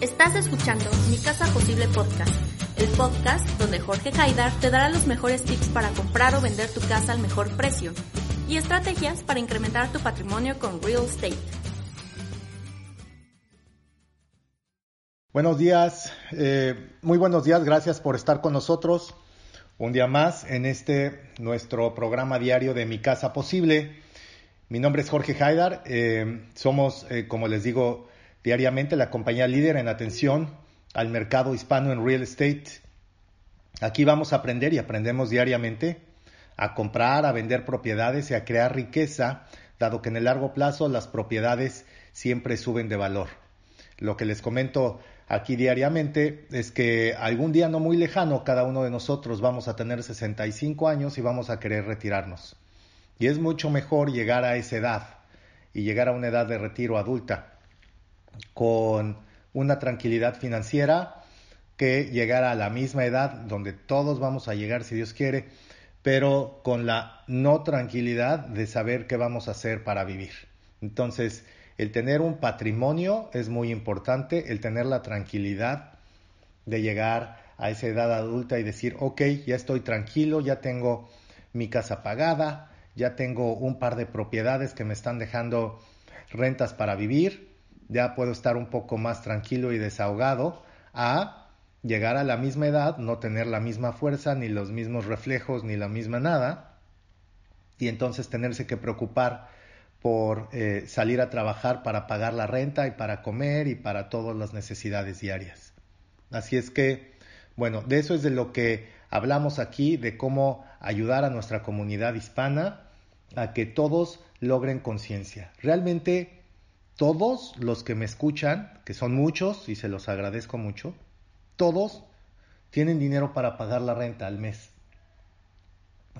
Estás escuchando Mi Casa Posible Podcast, el podcast donde Jorge Haidar te dará los mejores tips para comprar o vender tu casa al mejor precio y estrategias para incrementar tu patrimonio con real estate. Buenos días, eh, muy buenos días, gracias por estar con nosotros un día más en este nuestro programa diario de Mi Casa Posible. Mi nombre es Jorge Haidar, eh, somos, eh, como les digo, diariamente la compañía líder en atención al mercado hispano en real estate. Aquí vamos a aprender y aprendemos diariamente a comprar, a vender propiedades y a crear riqueza, dado que en el largo plazo las propiedades siempre suben de valor. Lo que les comento aquí diariamente es que algún día no muy lejano cada uno de nosotros vamos a tener 65 años y vamos a querer retirarnos. Y es mucho mejor llegar a esa edad y llegar a una edad de retiro adulta con una tranquilidad financiera que llegar a la misma edad donde todos vamos a llegar si Dios quiere, pero con la no tranquilidad de saber qué vamos a hacer para vivir. Entonces, el tener un patrimonio es muy importante, el tener la tranquilidad de llegar a esa edad adulta y decir, ok, ya estoy tranquilo, ya tengo mi casa pagada, ya tengo un par de propiedades que me están dejando rentas para vivir, ya puedo estar un poco más tranquilo y desahogado a llegar a la misma edad, no tener la misma fuerza, ni los mismos reflejos, ni la misma nada, y entonces tenerse que preocupar por eh, salir a trabajar para pagar la renta y para comer y para todas las necesidades diarias. Así es que, bueno, de eso es de lo que hablamos aquí, de cómo ayudar a nuestra comunidad hispana a que todos logren conciencia. Realmente todos los que me escuchan, que son muchos y se los agradezco mucho, todos tienen dinero para pagar la renta al mes.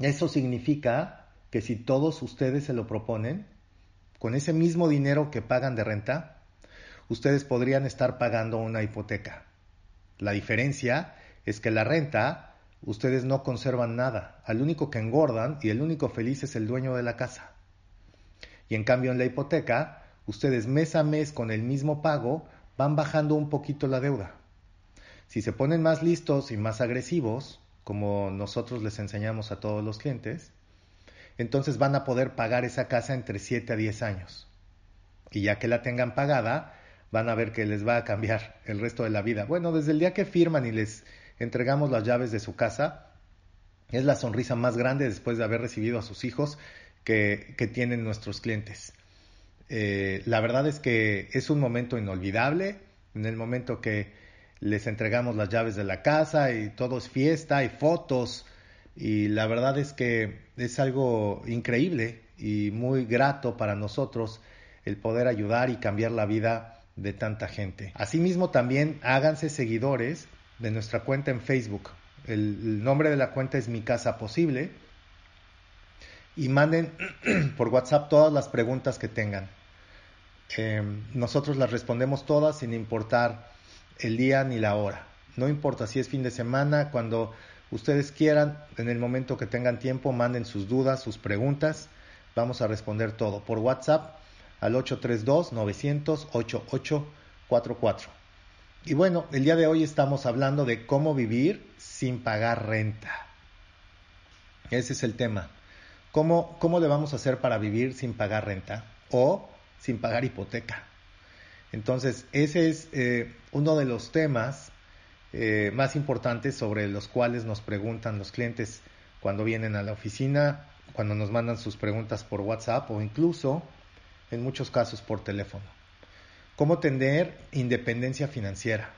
Eso significa que si todos ustedes se lo proponen, con ese mismo dinero que pagan de renta, ustedes podrían estar pagando una hipoteca. La diferencia es que la renta, ustedes no conservan nada. Al único que engordan y el único feliz es el dueño de la casa. Y en cambio en la hipoteca, ustedes mes a mes con el mismo pago van bajando un poquito la deuda. Si se ponen más listos y más agresivos, como nosotros les enseñamos a todos los clientes, entonces van a poder pagar esa casa entre 7 a 10 años. Y ya que la tengan pagada, van a ver que les va a cambiar el resto de la vida. Bueno, desde el día que firman y les entregamos las llaves de su casa, es la sonrisa más grande después de haber recibido a sus hijos que, que tienen nuestros clientes. Eh, la verdad es que es un momento inolvidable, en el momento que les entregamos las llaves de la casa y todo es fiesta y fotos y la verdad es que es algo increíble y muy grato para nosotros el poder ayudar y cambiar la vida de tanta gente. Asimismo también háganse seguidores de nuestra cuenta en Facebook. El, nombre de la cuenta es Mi Casa Posible y manden por WhatsApp todas las preguntas que tengan. Em, nosotros las respondemos todas sin importar el día ni la hora. No importa si es fin de semana, cuando ustedes quieran, en el momento que tengan tiempo, manden sus dudas, sus preguntas. Vamos a responder todo por WhatsApp al 832-900-8844. Y bueno, el día de hoy estamos hablando de cómo vivir sin pagar renta. Ese es el tema. ¿Cómo, cómo le vamos a hacer para vivir sin pagar renta? O sin pagar hipoteca. Entonces, ese es eh, uno de los temas eh, más importantes sobre los cuales nos preguntan los clientes cuando vienen a la oficina, cuando nos mandan sus preguntas por WhatsApp o incluso, en muchos casos, por teléfono. ¿Cómo tener independencia financiera?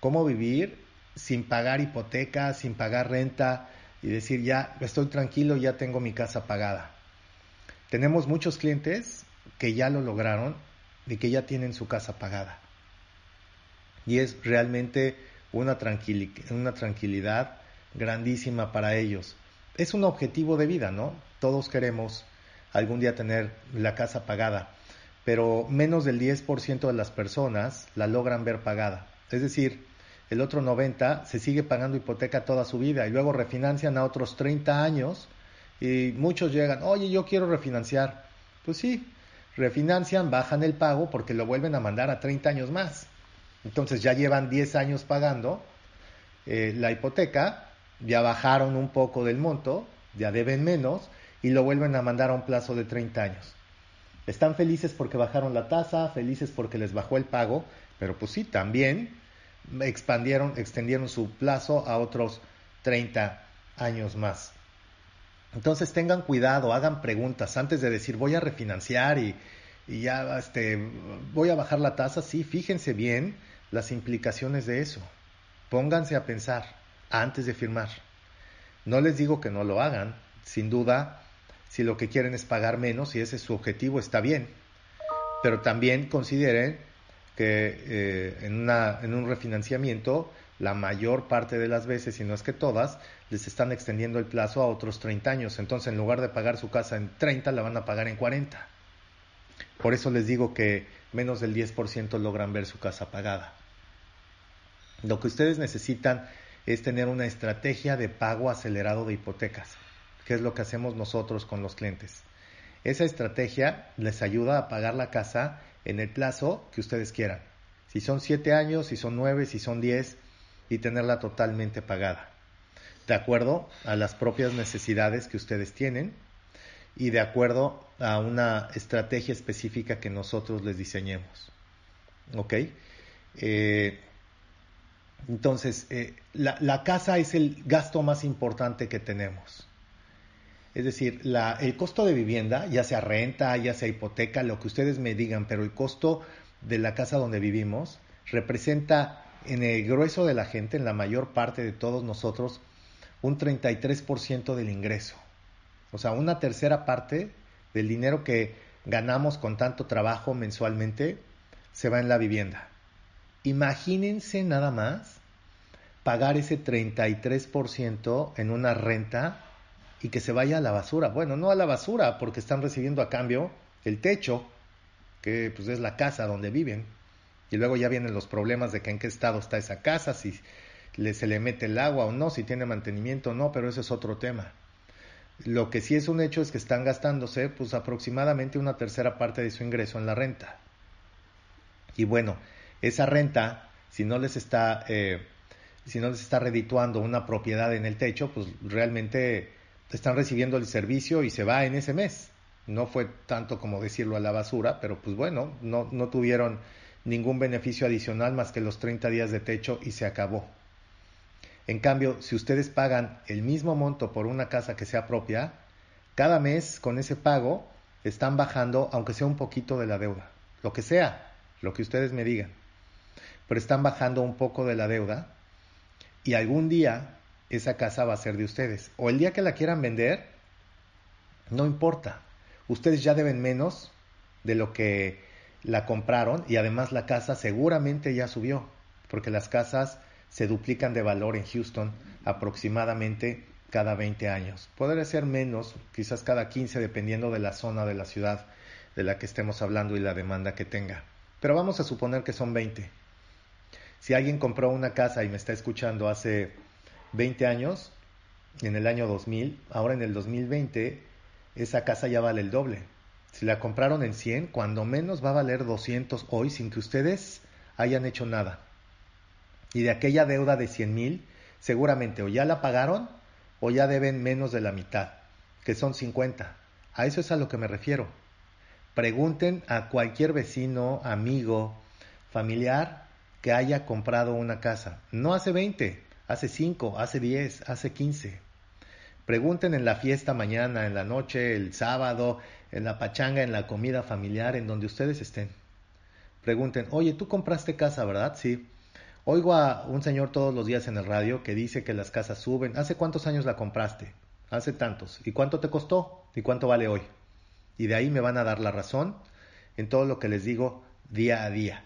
¿Cómo vivir sin pagar hipoteca, sin pagar renta y decir, ya estoy tranquilo, ya tengo mi casa pagada? Tenemos muchos clientes que ya lo lograron y que ya tienen su casa pagada. Y es realmente una, una tranquilidad grandísima para ellos. Es un objetivo de vida, ¿no? Todos queremos algún día tener la casa pagada, pero menos del 10% de las personas la logran ver pagada. Es decir, el otro 90 se sigue pagando hipoteca toda su vida y luego refinancian a otros 30 años y muchos llegan, oye, yo quiero refinanciar. Pues sí, refinancian, bajan el pago porque lo vuelven a mandar a 30 años más. Entonces ya llevan 10 años pagando eh, la hipoteca, ya bajaron un poco del monto, ya deben menos y lo vuelven a mandar a un plazo de 30 años. Están felices porque bajaron la tasa, felices porque les bajó el pago, pero pues sí, también expandieron, extendieron su plazo a otros 30 años más. Entonces tengan cuidado, hagan preguntas antes de decir voy a refinanciar y, ya este, voy a bajar la tasa. Sí, fíjense bien las implicaciones de eso. Pónganse a pensar antes de firmar. No les digo que no lo hagan, sin duda, si lo que quieren es pagar menos y ese es su objetivo, está bien. Pero también consideren que eh, en, en un refinanciamiento la mayor parte de las veces, si no es que todas, les están extendiendo el plazo a otros 30 años. Entonces, en lugar de pagar su casa en 30, la van a pagar en 40. Por eso les digo que menos del 10% logran ver su casa pagada. Lo que ustedes necesitan es tener una estrategia de pago acelerado de hipotecas, que es lo que hacemos nosotros con los clientes. Esa estrategia les ayuda a pagar la casa en el plazo que ustedes quieran. Si son 7 años, si son 9, si son 10, y tenerla totalmente pagada. De acuerdo a las propias necesidades que ustedes tienen y de acuerdo a una estrategia específica que nosotros les diseñemos. ¿Ok? Eh, entonces, eh, la, casa es el gasto más importante que tenemos. Es decir, el costo de vivienda, ya sea renta, ya sea hipoteca, lo que ustedes me digan, pero el costo de la casa donde vivimos representa en el grueso de la gente, en la mayor parte de todos nosotros, un 33% del ingreso. O sea, una tercera parte del dinero que ganamos con tanto trabajo mensualmente se va en la vivienda. Imagínense nada más pagar ese 33% en una renta y que se vaya a la basura. Bueno, no a la basura, porque están recibiendo a cambio el techo, que pues es la casa donde viven. Y luego ya vienen los problemas de que en qué estado está esa casa, si se le mete el agua o no, si tiene mantenimiento o no, pero eso es otro tema. Lo que sí es un hecho es que están gastándose pues aproximadamente una tercera parte de su ingreso en la renta. Y bueno, esa renta, si no les está, eh, si no les está redituando una propiedad en el techo, pues realmente están recibiendo el servicio y se va en ese mes. No fue tanto como decirlo a la basura, pero pues bueno, no, no tuvieron ningún beneficio adicional más que los 30 días de techo y se acabó. En cambio, si ustedes pagan el mismo monto por una casa que sea propia, cada mes con ese pago están bajando, aunque sea un poquito de la deuda, lo que sea, lo que ustedes me digan, pero están bajando un poco de la deuda y algún día esa casa va a ser de ustedes. O el día que la quieran vender, no importa, ustedes ya deben menos de lo que la compraron y además la casa seguramente ya subió, porque las casas se duplican de valor en Houston aproximadamente cada 20 años. Podría ser menos, quizás cada 15, dependiendo de la zona de la ciudad de la que estemos hablando y la demanda que tenga. Pero vamos a suponer que son 20. Si alguien compró una casa y me está escuchando hace 20 años, en el año 2000, ahora en el 2020, esa casa ya vale el doble. Si la compraron en 100, cuando menos va a valer 200 hoy sin que ustedes hayan hecho nada. Y de aquella deuda de 100 mil, seguramente o ya la pagaron o ya deben menos de la mitad, que son 50. A eso es a lo que me refiero. Pregunten a cualquier vecino, amigo, familiar que haya comprado una casa. No hace 20, hace 5, hace 10, hace 15. Pregunten en la fiesta mañana, en la noche, el sábado, en la pachanga, en la comida familiar, en donde ustedes estén. Pregunten, oye, tú compraste casa, ¿verdad? Sí. Oigo a un señor todos los días en el radio que dice que las casas suben. ¿Hace cuántos años la compraste? Hace tantos. ¿Y cuánto te costó? ¿Y cuánto vale hoy? Y de ahí me van a dar la razón en todo lo que les digo día a día.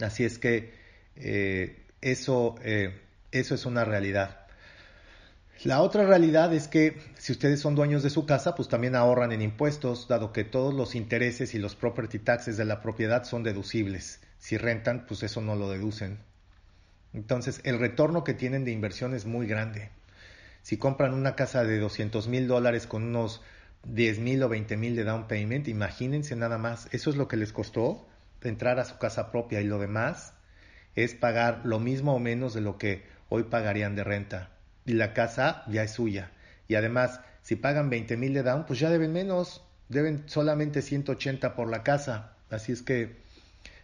Así es que eh, eso, eh, eso es una realidad. La otra realidad es que si ustedes son dueños de su casa, pues también ahorran en impuestos, dado que todos los intereses y los property taxes de la propiedad son deducibles. Si rentan, pues eso no lo deducen. Entonces, el retorno que tienen de inversión es muy grande. Si compran una casa de 200 mil dólares con unos 10 mil o 20 mil de down payment, imagínense nada más, eso es lo que les costó entrar a su casa propia y lo demás es pagar lo mismo o menos de lo que hoy pagarían de renta. Y la casa ya es suya. Y además, si pagan 20 mil de down, pues ya deben menos. Deben solamente 180 por la casa. Así es que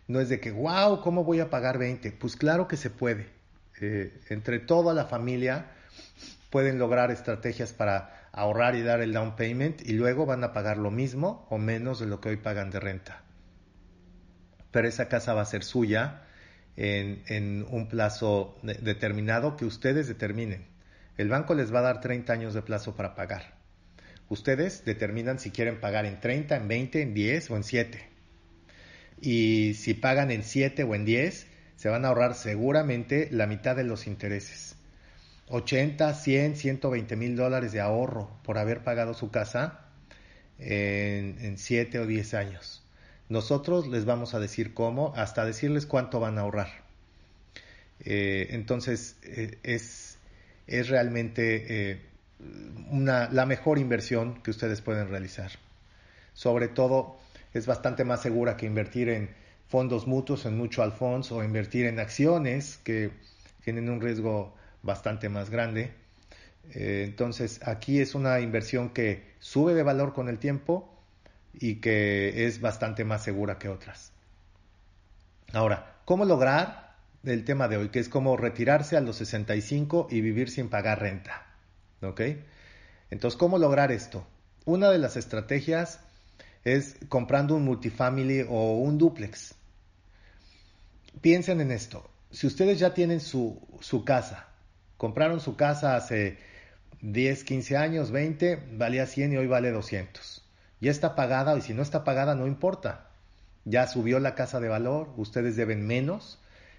no es de que, wow, ¿cómo voy a pagar 20? Pues claro que se puede. Eh, entre toda la familia pueden lograr estrategias para ahorrar y dar el down payment y luego van a pagar lo mismo o menos de lo que hoy pagan de renta. Pero esa casa va a ser suya en, un plazo determinado que ustedes determinen. El banco les va a dar 30 años de plazo para pagar. Ustedes determinan si quieren pagar en 30, en 20, en 10 o en 7. Y si pagan en 7 o en 10, se van a ahorrar seguramente la mitad de los intereses. 80, 100, 120 mil dólares de ahorro por haber pagado su casa en, 7 o 10 años. Nosotros les vamos a decir cómo, hasta decirles cuánto van a ahorrar. Eh, entonces, eh, es, es, realmente eh, una, la mejor inversión que ustedes pueden realizar. Sobre todo, es bastante más segura que invertir en fondos mutuos, en mutual funds o invertir en acciones que tienen un riesgo bastante más grande. Entonces, aquí es una inversión que sube de valor con el tiempo y que es bastante más segura que otras. Ahora, ¿cómo lograr el tema de hoy? Que es como retirarse a los 65 y vivir sin pagar renta. ¿Ok? Entonces, ¿cómo lograr esto? Una de las estrategias es comprando un multifamily o un duplex. Piensen en esto. Si ustedes ya tienen su, su casa, compraron su casa hace 10, 15 años, 20, valía 100 y hoy vale 200. Ya está pagada y si no está pagada no importa. Ya subió la casa de valor, ustedes deben menos.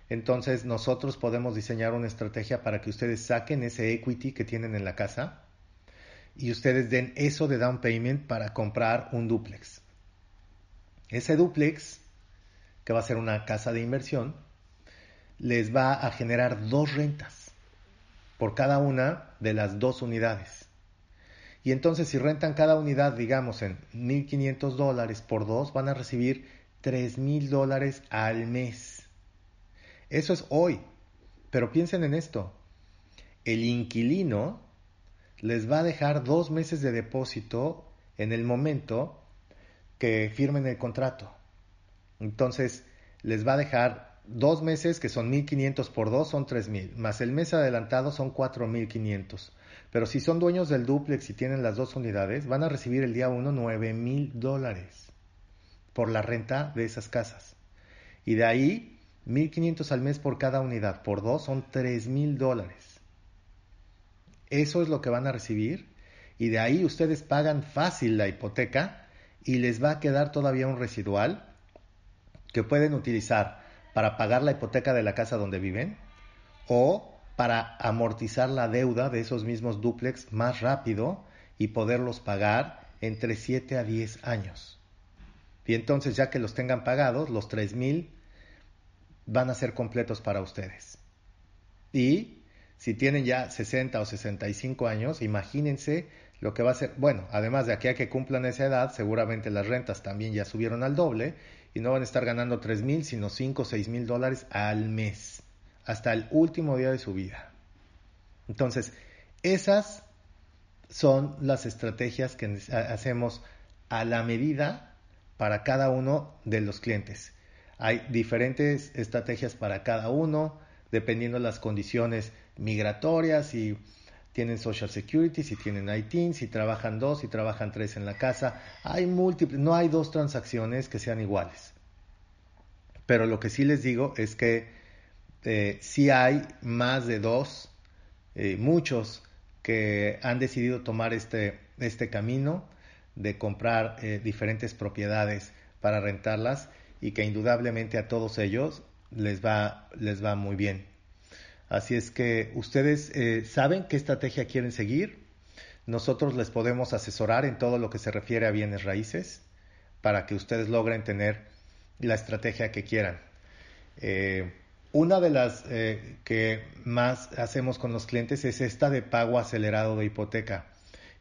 Entonces nosotros podemos diseñar una estrategia para que ustedes saquen ese equity que tienen en la casa y ustedes den eso de down payment para comprar un duplex. Ese duplex, que va a ser una casa de inversión, les va a generar dos rentas por cada una de las dos unidades. Y entonces si rentan cada unidad, digamos, en 1.500 dólares por dos, van a recibir 3.000 dólares al mes. Eso es hoy. Pero piensen en esto. El inquilino les va a dejar dos meses de depósito en el momento que firmen el contrato. Entonces, les va a dejar dos meses, que son 1.500 por dos, son 3.000, más el mes adelantado son 4.500. Pero si son dueños del duplex y tienen las dos unidades, van a recibir el día 1 9.000 dólares por la renta de esas casas. Y de ahí, 1.500 al mes por cada unidad, por dos son 3.000 dólares. Eso es lo que van a recibir y de ahí ustedes pagan fácil la hipoteca y les va a quedar todavía un residual que pueden utilizar para pagar la hipoteca de la casa donde viven o para amortizar la deuda de esos mismos duplex más rápido y poderlos pagar entre 7 a 10 años. Y entonces ya que los tengan pagados, los 3 mil van a ser completos para ustedes. Y si tienen ya 60 o 65 años, imagínense lo que va a ser. Bueno, además de aquí a que cumplan esa edad, seguramente las rentas también ya subieron al doble y no van a estar ganando 3 mil, sino 5 o 6 mil dólares al mes, hasta el último día de su vida. Entonces, esas son las estrategias que hacemos a la medida para cada uno de los clientes. Hay diferentes estrategias para cada uno, dependiendo las condiciones migratorias, si tienen Social Security, si tienen IT, si trabajan dos, si trabajan tres en la casa. Hay múltiples, no hay dos transacciones que sean iguales. Pero lo que sí les digo es que eh, sí hay más de dos, eh, muchos que han decidido tomar este, este camino de comprar eh, diferentes propiedades para rentarlas y que indudablemente a todos ellos les va, les va muy bien. Así es que ustedes eh, saben qué estrategia quieren seguir. Nosotros les podemos asesorar en todo lo que se refiere a bienes raíces para que ustedes logren tener la estrategia que quieran. Una de las eh, que más hacemos con los clientes es esta de pago acelerado de hipoteca.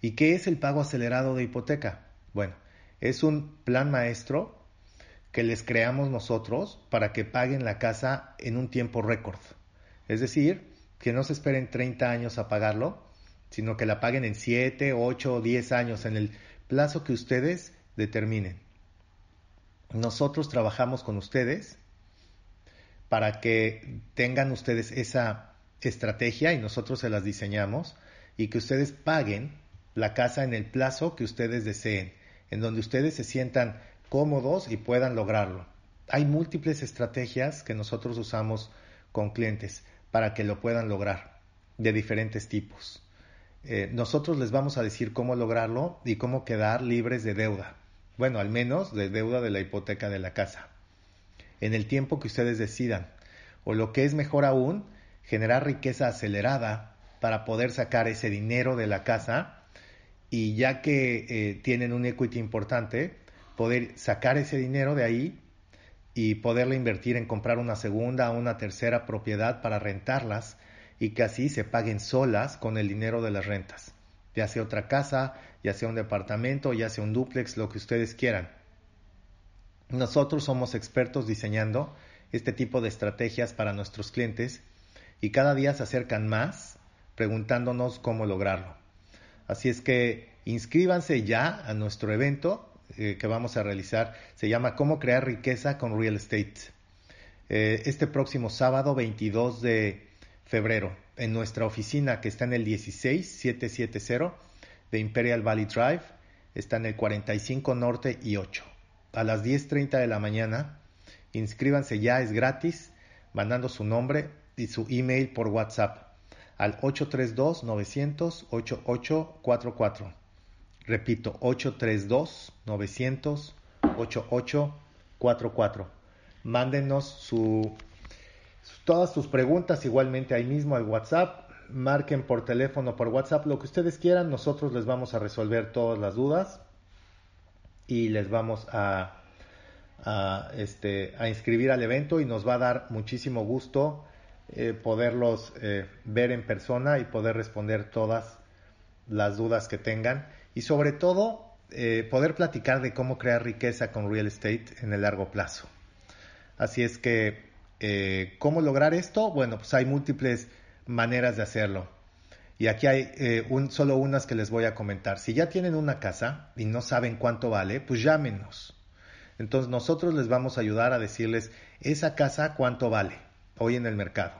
¿Y qué es el pago acelerado de hipoteca? Bueno, es un plan maestro que les creamos nosotros para que paguen la casa en un tiempo récord. Es decir, que no se esperen 30 años a pagarlo, sino que la paguen en 7, 8 o 10 años, en el plazo que ustedes determinen. Nosotros trabajamos con ustedes para que tengan ustedes esa estrategia y nosotros se las diseñamos y que ustedes paguen la casa en el plazo que ustedes deseen, en donde ustedes se sientan cómodos y puedan lograrlo. Hay múltiples estrategias que nosotros usamos con clientes para que lo puedan lograr, de diferentes tipos. Eh, nosotros les vamos a decir cómo lograrlo y cómo quedar libres de deuda. Bueno, al menos de deuda de la hipoteca de la casa. En el tiempo que ustedes decidan. O lo que es mejor aún, generar riqueza acelerada para poder sacar ese dinero de la casa y ya que eh, tienen un equity importante, poder sacar ese dinero de ahí y poderlo invertir en comprar una segunda o una tercera propiedad para rentarlas y que así se paguen solas con el dinero de las rentas, ya sea otra casa, ya sea un departamento, ya sea un duplex, lo que ustedes quieran. Nosotros somos expertos diseñando este tipo de estrategias para nuestros clientes y cada día se acercan más preguntándonos cómo lograrlo. Así es que inscríbanse ya a nuestro evento eh, que vamos a realizar. Se llama Cómo crear riqueza con real estate. Eh, este próximo sábado 22 de febrero en nuestra oficina que está en el 16770 de Imperial Valley Drive. Está en el 45 Norte y 8. A las 10.30 de la mañana. Inscríbanse ya, es gratis, mandando su nombre y su email por WhatsApp al 832-900-8844. Repito, 832-900-8844. Mándenos su, todas sus preguntas igualmente ahí mismo al WhatsApp. Marquen por teléfono, por WhatsApp, lo que ustedes quieran. Nosotros les vamos a resolver todas las dudas y les vamos a, este, a inscribir al evento y nos va a dar muchísimo gusto eh, poderlos eh, ver en persona y poder responder todas las dudas que tengan y sobre todo eh, poder platicar de cómo crear riqueza con real estate en el largo plazo. Así es que, ¿cómo lograr esto? Bueno, pues hay múltiples maneras de hacerlo. Y aquí hay un, solo unas que les voy a comentar. Si ya tienen una casa y no saben cuánto vale, pues llámenos. Entonces nosotros les vamos a ayudar a decirles esa casa cuánto vale hoy en el mercado.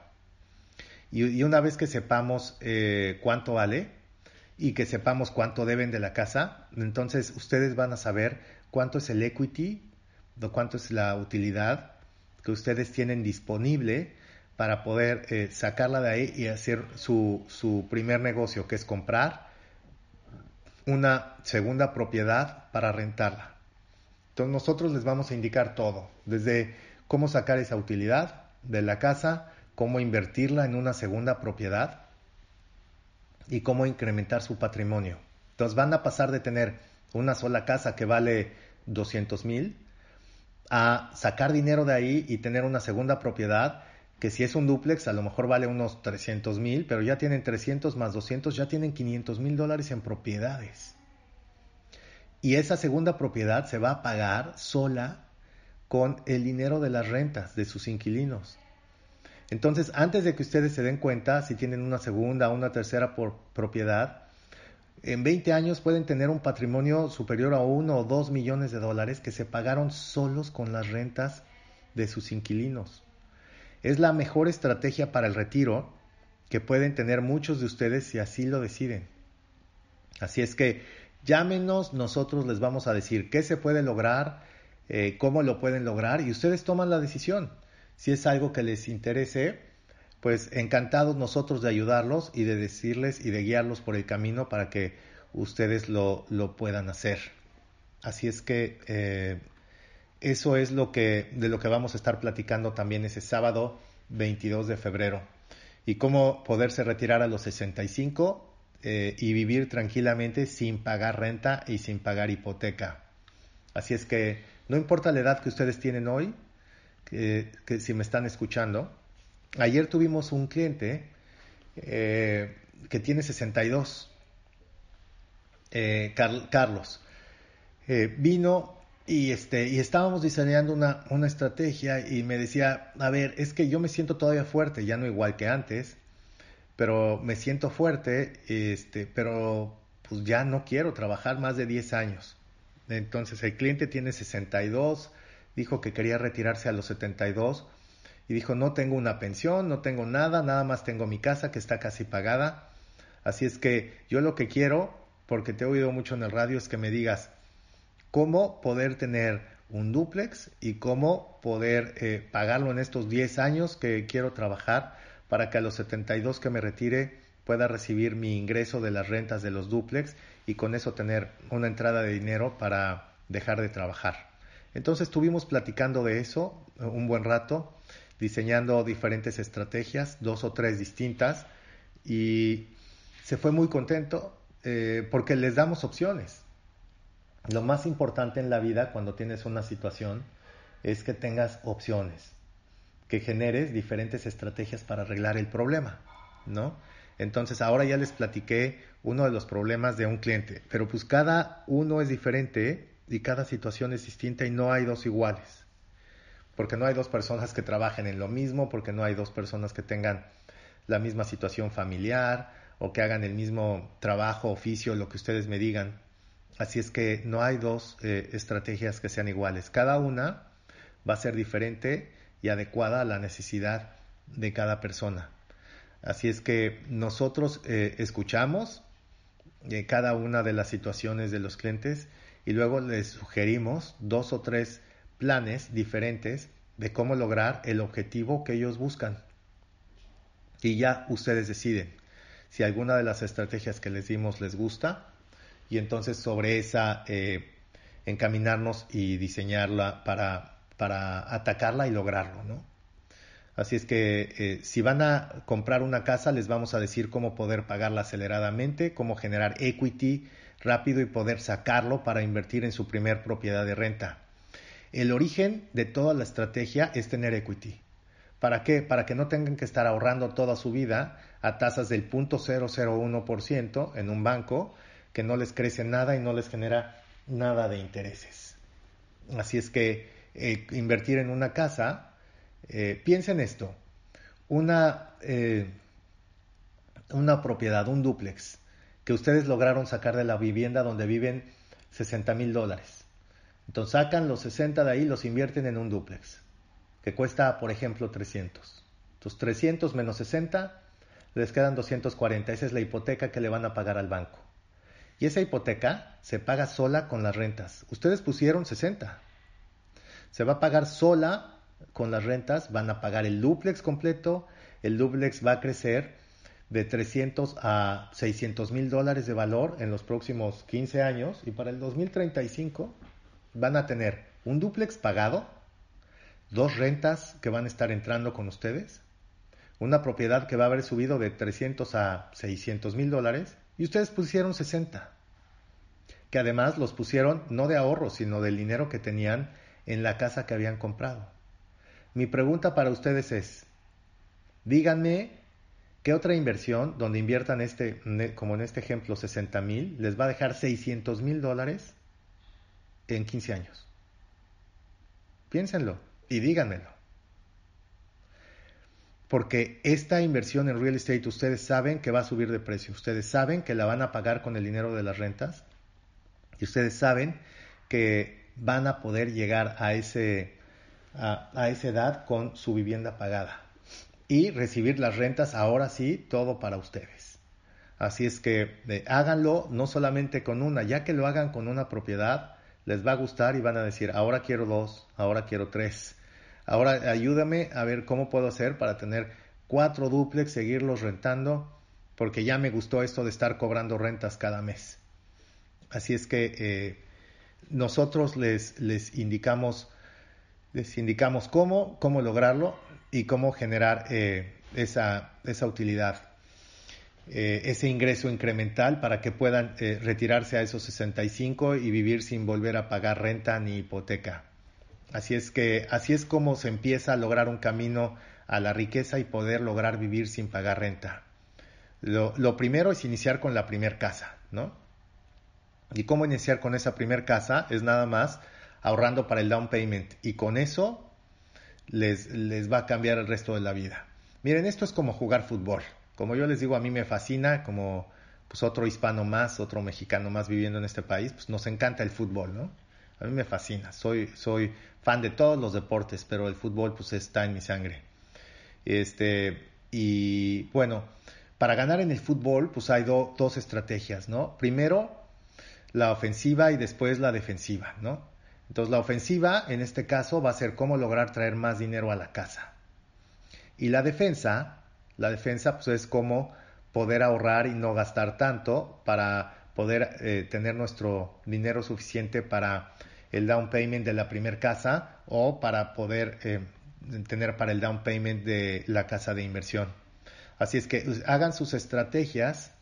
Y, una vez que sepamos eh, cuánto vale y que sepamos cuánto deben de la casa, entonces ustedes van a saber cuánto es el equity, o cuánto es la utilidad que ustedes tienen disponible para poder eh, sacarla de ahí y hacer su, su primer negocio, que es comprar una segunda propiedad para rentarla. Entonces nosotros les vamos a indicar todo, desde cómo sacar esa utilidad, de la casa, cómo invertirla en una segunda propiedad y cómo incrementar su patrimonio. Entonces van a pasar de tener una sola casa que vale 200 mil a sacar dinero de ahí y tener una segunda propiedad que si es un duplex a lo mejor vale unos 300 mil, pero ya tienen 300 más 200, ya tienen 500 mil dólares en propiedades. Y esa segunda propiedad se va a pagar sola con el dinero de las rentas de sus inquilinos. Entonces, antes de que ustedes se den cuenta, si tienen una segunda o una tercera por propiedad, en 20 años pueden tener un patrimonio superior a uno o dos millones de dólares que se pagaron solos con las rentas de sus inquilinos. Es la mejor estrategia para el retiro que pueden tener muchos de ustedes si así lo deciden. Así es que llámenos, nosotros les vamos a decir qué se puede lograr, eh, cómo lo pueden lograr y ustedes toman la decisión. Si es algo que les interese, pues encantados nosotros de ayudarlos y de decirles y de guiarlos por el camino para que ustedes lo, lo puedan hacer. Así es que eh, eso es lo que, de lo que vamos a estar platicando también ese sábado 22 de febrero. Y cómo poderse retirar a los 65 eh, y vivir tranquilamente sin pagar renta y sin pagar hipoteca. Así es que no importa la edad que ustedes tienen hoy, que, si me están escuchando, ayer tuvimos un cliente eh, que tiene 62, eh, Carlos. Eh, vino y, este, y estábamos diseñando una, una estrategia y me decía, a ver, es que yo me siento todavía fuerte, ya no igual que antes, pero me siento fuerte, este, pero pues ya no quiero trabajar más de 10 años. Entonces el cliente tiene 62, dijo que quería retirarse a los 72 y dijo, no tengo una pensión, no tengo nada, nada más tengo mi casa que está casi pagada. Así es que yo lo que quiero, porque te he oído mucho en el radio, es que me digas cómo poder tener un duplex y cómo poder eh, pagarlo en estos 10 años que quiero trabajar para que a los 72 que me retire pueda recibir mi ingreso de las rentas de los duplex y con eso tener una entrada de dinero para dejar de trabajar. Entonces estuvimos platicando de eso eh, un buen rato, diseñando diferentes estrategias, dos o tres distintas, y se fue muy contento eh, porque les damos opciones. Lo más importante en la vida cuando tienes una situación es que tengas opciones, que generes diferentes estrategias para arreglar el problema, ¿no? Entonces ahora ya les platiqué uno de los problemas de un cliente, pero pues cada uno es diferente y cada situación es distinta y no hay dos iguales. Porque no hay dos personas que trabajen en lo mismo, porque no hay dos personas que tengan la misma situación familiar o que hagan el mismo trabajo, oficio, lo que ustedes me digan. Así es que no hay dos eh, estrategias que sean iguales. Cada una va a ser diferente y adecuada a la necesidad de cada persona. Así es que nosotros eh, escuchamos eh, cada una de las situaciones de los clientes y luego les sugerimos dos o tres planes diferentes de cómo lograr el objetivo que ellos buscan. Y ya ustedes deciden si alguna de las estrategias que les dimos les gusta y entonces sobre esa eh, encaminarnos y diseñarla para, para atacarla y lograrlo, ¿no? Así es que eh, si van a comprar una casa, les vamos a decir cómo poder pagarla aceleradamente, cómo generar equity rápido y poder sacarlo para invertir en su primer propiedad de renta. El origen de toda la estrategia es tener equity. ¿Para qué? Para que no tengan que estar ahorrando toda su vida a tasas del 0.001% en un banco que no les crece nada y no les genera nada de intereses. Así es que eh, invertir en una casa eh, piensen esto, una, eh, una propiedad, un duplex, que ustedes lograron sacar de la vivienda donde viven 60 mil dólares. Entonces sacan los 60 de ahí, los invierten en un duplex, que cuesta, por ejemplo, 300. Entonces 300 menos 60, les quedan 240. Esa es la hipoteca que le van a pagar al banco. Y esa hipoteca se paga sola con las rentas. Ustedes pusieron 60. Se va a pagar sola con las rentas, van a pagar el duplex completo, el duplex va a crecer de 300 a 600 mil dólares de valor en los próximos 15 años y para el 2035 van a tener un duplex pagado, dos rentas que van a estar entrando con ustedes, una propiedad que va a haber subido de 300 a 600 mil dólares y ustedes pusieron 60, que además los pusieron no de ahorro, sino del dinero que tenían en la casa que habían comprado. Mi pregunta para ustedes es, díganme qué otra inversión donde inviertan este, como en este ejemplo, 60 mil, les va a dejar 600 mil dólares en 15 años. Piénsenlo y díganmelo. Porque esta inversión en real estate ustedes saben que va a subir de precio, ustedes saben que la van a pagar con el dinero de las rentas y ustedes saben que van a poder llegar a ese a, esa edad con su vivienda pagada y recibir las rentas ahora sí, todo para ustedes. Así es que eh, háganlo no solamente con una, ya que lo hagan con una propiedad, les va a gustar y van a decir, ahora quiero dos, ahora quiero tres. Ahora ayúdame a ver cómo puedo hacer para tener cuatro duplex, seguirlos rentando, porque ya me gustó esto de estar cobrando rentas cada mes. Así es que eh, nosotros les, indicamos les indicamos cómo, cómo lograrlo y cómo generar eh, esa, esa, utilidad, eh, ese ingreso incremental para que puedan eh, retirarse a esos 65 y vivir sin volver a pagar renta ni hipoteca. Así es que así es como se empieza a lograr un camino a la riqueza y poder lograr vivir sin pagar renta. Lo, primero es iniciar con la primer casa, ¿no? ¿Y cómo iniciar con esa primer casa? Es nada más ahorrando para el down payment y con eso les, les va a cambiar el resto de la vida. Miren, esto es como jugar fútbol. Como yo les digo, a mí me fascina, como pues otro hispano más, otro mexicano más viviendo en este país, pues nos encanta el fútbol, ¿no? A mí me fascina, soy, soy fan de todos los deportes, pero el fútbol pues está en mi sangre. Este, y bueno, para ganar en el fútbol pues hay dos estrategias, ¿no? Primero la ofensiva y después la defensiva, ¿no? Entonces la ofensiva en este caso va a ser cómo lograr traer más dinero a la casa. Y la defensa, la defensa pues es cómo poder ahorrar y no gastar tanto para poder eh, tener nuestro dinero suficiente para el down payment de la primera casa o para poder eh, tener para el down payment de la casa de inversión. Así es que hagan sus estrategias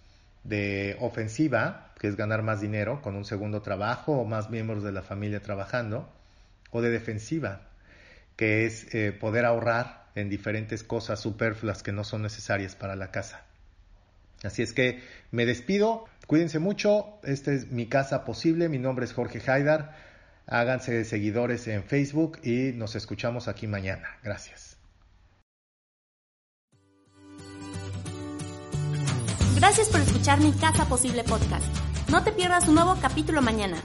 de ofensiva, que es ganar más dinero con un segundo trabajo o más miembros de la familia trabajando, o de defensiva, que es eh, poder ahorrar en diferentes cosas superfluas que no son necesarias para la casa. Así es que me despido, cuídense mucho, esta es mi casa posible, mi nombre es Jorge Haidar háganse seguidores en Facebook y nos escuchamos aquí mañana. Gracias. Gracias por escuchar mi Casa Posible podcast. No te pierdas un nuevo capítulo mañana.